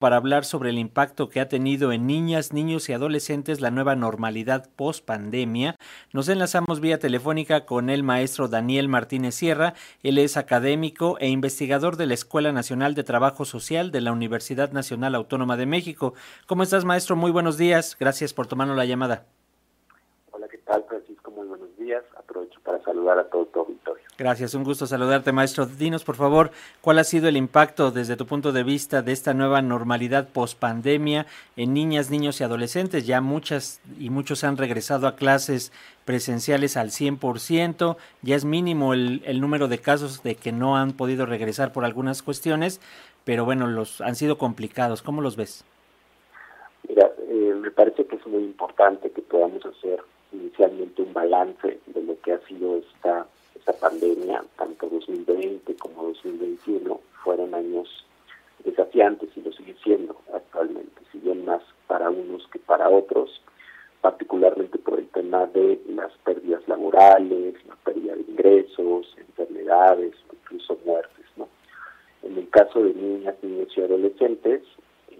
para hablar sobre el impacto que ha tenido en niñas, niños y adolescentes la nueva normalidad post pandemia. Nos enlazamos vía telefónica con el maestro Daniel Martínez Sierra. Él es académico e investigador de la Escuela Nacional de Trabajo Social de la Universidad Nacional Autónoma de México. ¿Cómo estás, maestro? Muy buenos días. Gracias por tomarnos la llamada. Hola, ¿qué tal, Francisco? Muy buenos días. Aprovecho para saludar a todo tu auditorio. Gracias, un gusto saludarte, maestro. Dinos, por favor, cuál ha sido el impacto desde tu punto de vista de esta nueva normalidad post-pandemia en niñas, niños y adolescentes. Ya muchas y muchos han regresado a clases presenciales al 100%, ya es mínimo el, el número de casos de que no han podido regresar por algunas cuestiones, pero bueno, los han sido complicados. ¿Cómo los ves? Mira, eh, me parece que es muy importante que podamos hacer inicialmente un balance de lo que ha sido esta esta pandemia, tanto 2020 como 2021, fueron años desafiantes y lo sigue siendo actualmente, si bien más para unos que para otros, particularmente por el tema de las pérdidas laborales, la pérdida de ingresos, enfermedades, incluso muertes. ¿no? En el caso de niñas, niños y adolescentes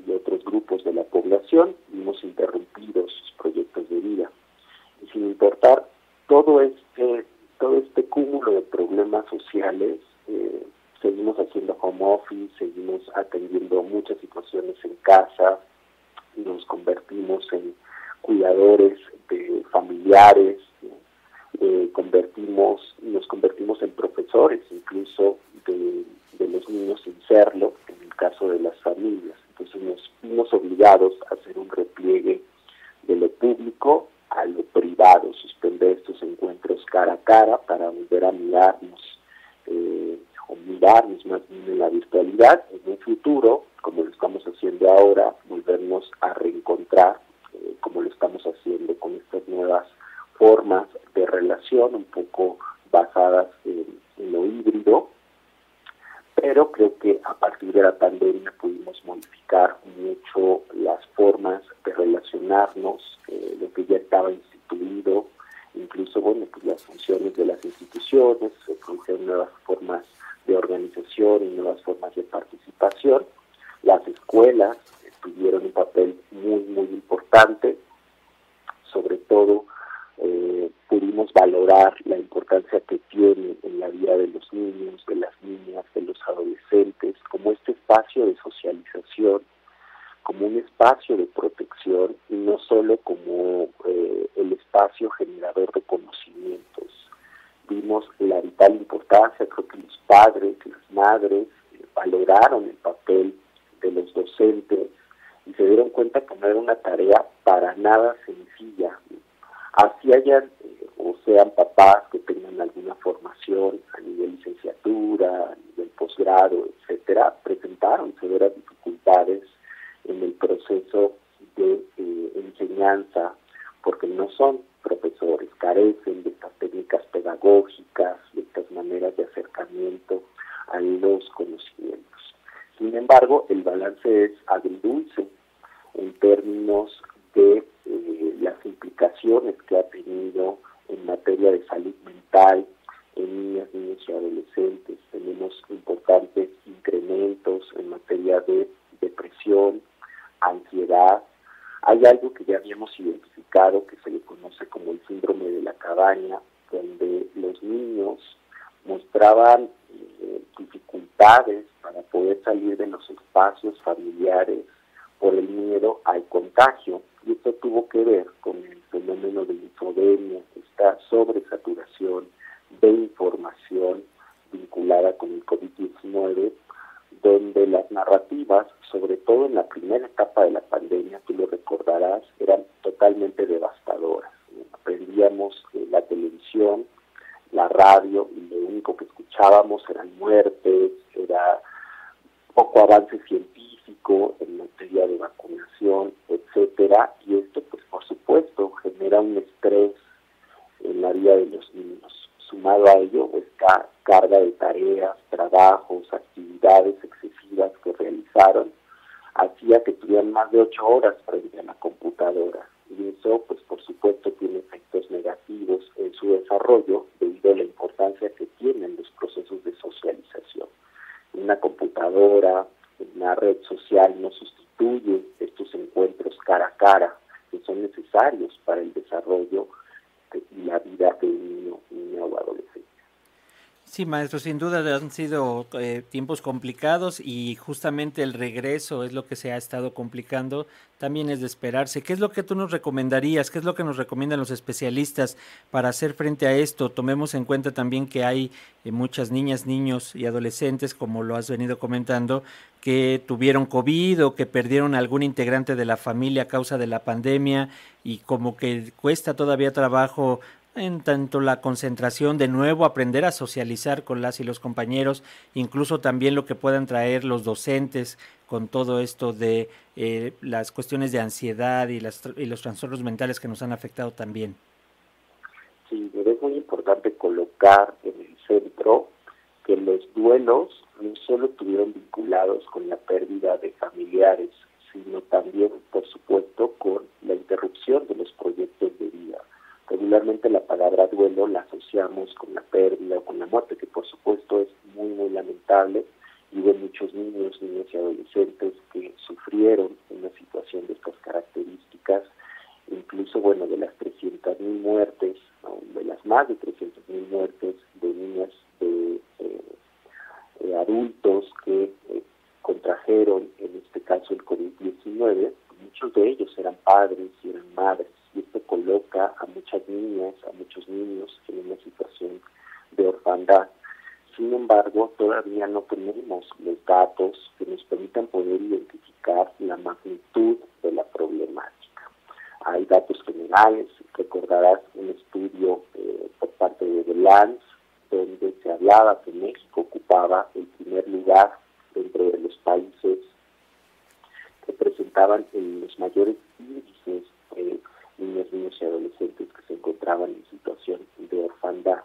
y otros grupos de la población, vimos interrumpidos sus proyectos de vida. Sin importar todo este todo este cúmulo de problemas sociales, eh, seguimos haciendo home office, seguimos atendiendo muchas situaciones en casa, nos convertimos en cuidadores de familiares, eh, convertimos, nos convertimos en profesores incluso de, de los niños sin serlo, en el caso de las familias. Entonces nos vimos obligados a hacer un repliegue de lo público a lo privado, suspender estos encuentros cara a cara para volver a mirarnos eh, o mirarnos más bien en la virtualidad. En un futuro, como lo estamos haciendo ahora, volvernos a reencontrar, eh, como lo estamos haciendo con estas nuevas formas de relación un poco basadas en, en lo híbrido, pero creo que a partir de la pandemia pudimos modificar mucho las formas de relacionarnos, eh, lo que ya estaba instituido, incluso bueno pues las funciones de las instituciones, se produjeron nuevas formas de organización y nuevas formas de participación. Las escuelas tuvieron un papel muy muy importante, sobre todo eh, pudimos valorar la importancia que tiene en la vida de los niños, de las niñas, de los adolescentes, como este espacio de socialización, como un espacio de protección y no solo como eh, el espacio generador de conocimientos. Vimos la vital importancia, creo que los padres, las madres eh, valoraron el papel de los docentes y se dieron cuenta que no era una tarea para nada sencilla, así hayan eh, o sean papás que tengan alguna formación a nivel licenciatura, a nivel posgrado, etcétera, presentaron severas dificultades proceso de eh, enseñanza porque no son profesores, carecen de estas técnicas pedagógicas, de estas maneras de acercamiento a los conocimientos. Sin embargo, el balance es agridulce en términos de eh, las implicaciones que ha tenido en materia de salud mental en niñas, niños y adolescentes. Tenemos importantes incrementos en materia de depresión, ansiedad. Hay algo que ya habíamos identificado que se le conoce como el síndrome de la cabaña, donde los niños mostraban eh, dificultades para poder salir de los espacios familiares por el miedo al contagio. Y esto tuvo que ver con el fenómeno de infodemia, esta sobresaturación de información narrativas, sobre todo en la primera etapa de la pandemia, tú lo recordarás, eran totalmente devastadoras. Aprendíamos la televisión, la radio, y lo único que escuchábamos ocho horas frente a la computadora. Y eso, pues por supuesto, tiene efectos negativos en su desarrollo Sí, maestro, sin duda han sido eh, tiempos complicados y justamente el regreso es lo que se ha estado complicando. También es de esperarse. ¿Qué es lo que tú nos recomendarías? ¿Qué es lo que nos recomiendan los especialistas para hacer frente a esto? Tomemos en cuenta también que hay eh, muchas niñas, niños y adolescentes, como lo has venido comentando, que tuvieron COVID o que perdieron algún integrante de la familia a causa de la pandemia y como que cuesta todavía trabajo en tanto la concentración, de nuevo aprender a socializar con las y los compañeros, incluso también lo que puedan traer los docentes con todo esto de eh, las cuestiones de ansiedad y, las, y los trastornos mentales que nos han afectado también. Sí, es muy importante colocar en el centro que los duelos no solo estuvieron vinculados con la pérdida de familiares, sino también, por supuesto, con la interrupción de los proyectos de vida regularmente la palabra duelo la con la pérdida o con la muerte, que por supuesto es muy, muy lamentable. Y hubo muchos niños, niñas y adolescentes que sufrieron una situación de estas características, incluso, bueno, de las 300.000 muertes, de las más de 300.000 muertes de niñas, de, eh, adultos que eh, contrajeron, en este caso, el COVID-19, muchos de ellos eran padres y eran madres y esto coloca a muchas niñas, a muchos niños en una situación de orfandad. Sin embargo, todavía no tenemos los datos que nos permitan poder identificar la magnitud de la problemática. Hay datos generales, recordarás un estudio eh, por parte de Lance, donde se hablaba que México ocupaba el primer lugar dentro de los países que presentaban los mayores niños, y adolescentes que se encontraban en situación de orfandad.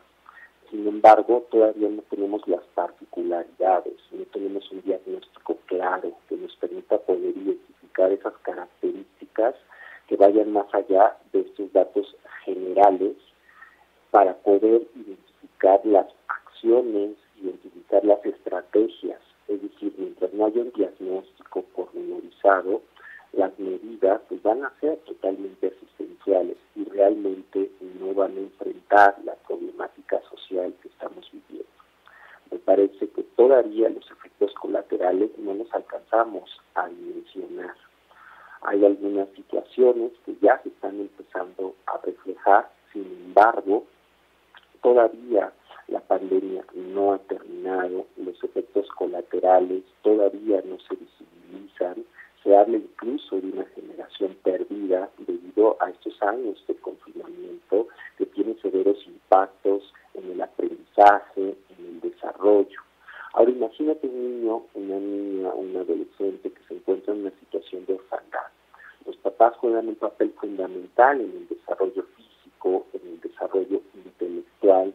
Sin embargo, todavía no tenemos las particularidades, no tenemos un diagnóstico claro que nos permita poder identificar esas características que vayan más allá de estos datos generales para poder identificar las acciones, identificar las estrategias. Es decir, mientras no haya un diagnóstico pormenorizado, las medidas pues, van a ser totalmente asistenciales y realmente no van a enfrentar la problemática social que estamos viviendo. Me parece que todavía los efectos colaterales no los alcanzamos a mencionar. Hay algunas situaciones que ya se están empezando a reflejar, sin embargo, todavía la pandemia no ha terminado, los efectos colaterales todavía no se en el desarrollo físico, en el desarrollo intelectual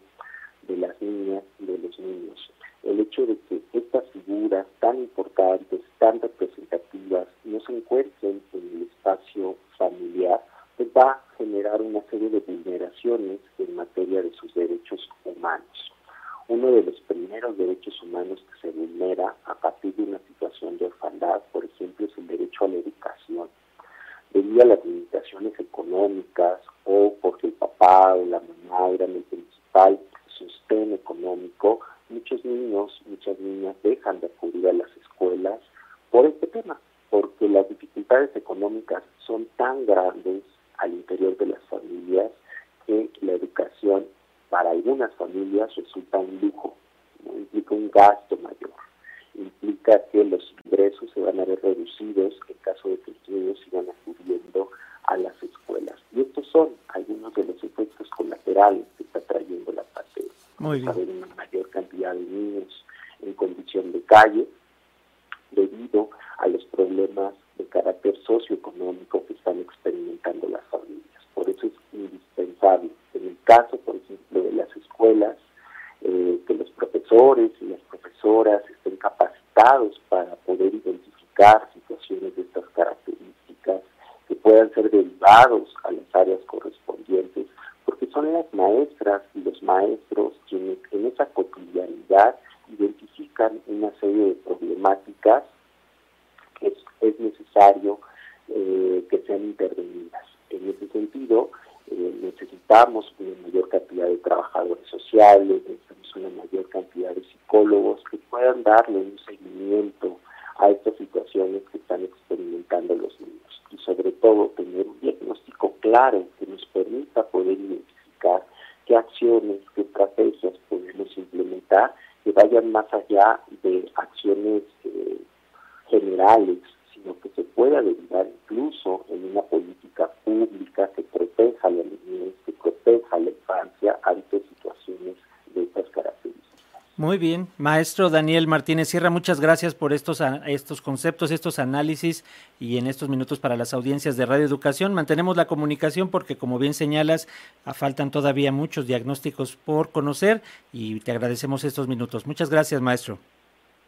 de las niñas y de los niños. El hecho de que estas figuras tan importantes, tan representativas, no se encuentren en el espacio familiar, pues va a generar una serie de vulneraciones en materia de sus derechos humanos. Uno de los primeros derechos humanos que se vulnera a partir de una situación de orfandad, por ejemplo, es el derecho a la educación. Debido a las limitaciones económicas o porque el papá o la mamá eran el principal sostén económico, muchos niños, muchas niñas dejan de acudir a las escuelas por este tema porque las dificultades económicas son tan grandes al interior de las familias que la educación para algunas familias resulta un lujo, implica un gasto mayor, implica que los ingresos se van a ver reducidos en caso de que los niños sigan acudiendo a las escuelas. Y estos son algunos de los efectos colaterales que está trayendo la pandemia. Muy bien. una mayor cantidad de niños en condición de calle debido a los problemas de carácter socioeconómico que están experimentando las familias. Por eso es indispensable, en el caso, por ejemplo, de las escuelas, eh, que los profesores y las profesoras capacitados para poder identificar situaciones de estas características que puedan ser derivados a las áreas correspondientes, porque son las maestras y los maestros quienes en esa cotidianidad identifican una serie de problemáticas es, es necesario eh, que sean intervenidas. En ese sentido, eh, necesitamos una mayor cantidad de trabajadores sociales, necesitamos una mayor cantidad de psicólogos que puedan darle un que nos permita poder identificar qué acciones, qué estrategias podemos implementar que vayan más allá de acciones eh, generales, sino que se pueda derivar incluso en una política pública que proteja la niñez, que proteja la infancia ante situaciones de estas características. Muy bien, maestro Daniel Martínez Sierra, muchas gracias por estos, estos conceptos, estos análisis y en estos minutos para las audiencias de Radio Educación. Mantenemos la comunicación porque, como bien señalas, faltan todavía muchos diagnósticos por conocer y te agradecemos estos minutos. Muchas gracias, maestro.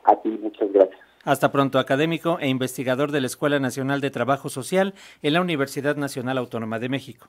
A ti, muchas gracias. Hasta pronto, académico e investigador de la Escuela Nacional de Trabajo Social en la Universidad Nacional Autónoma de México.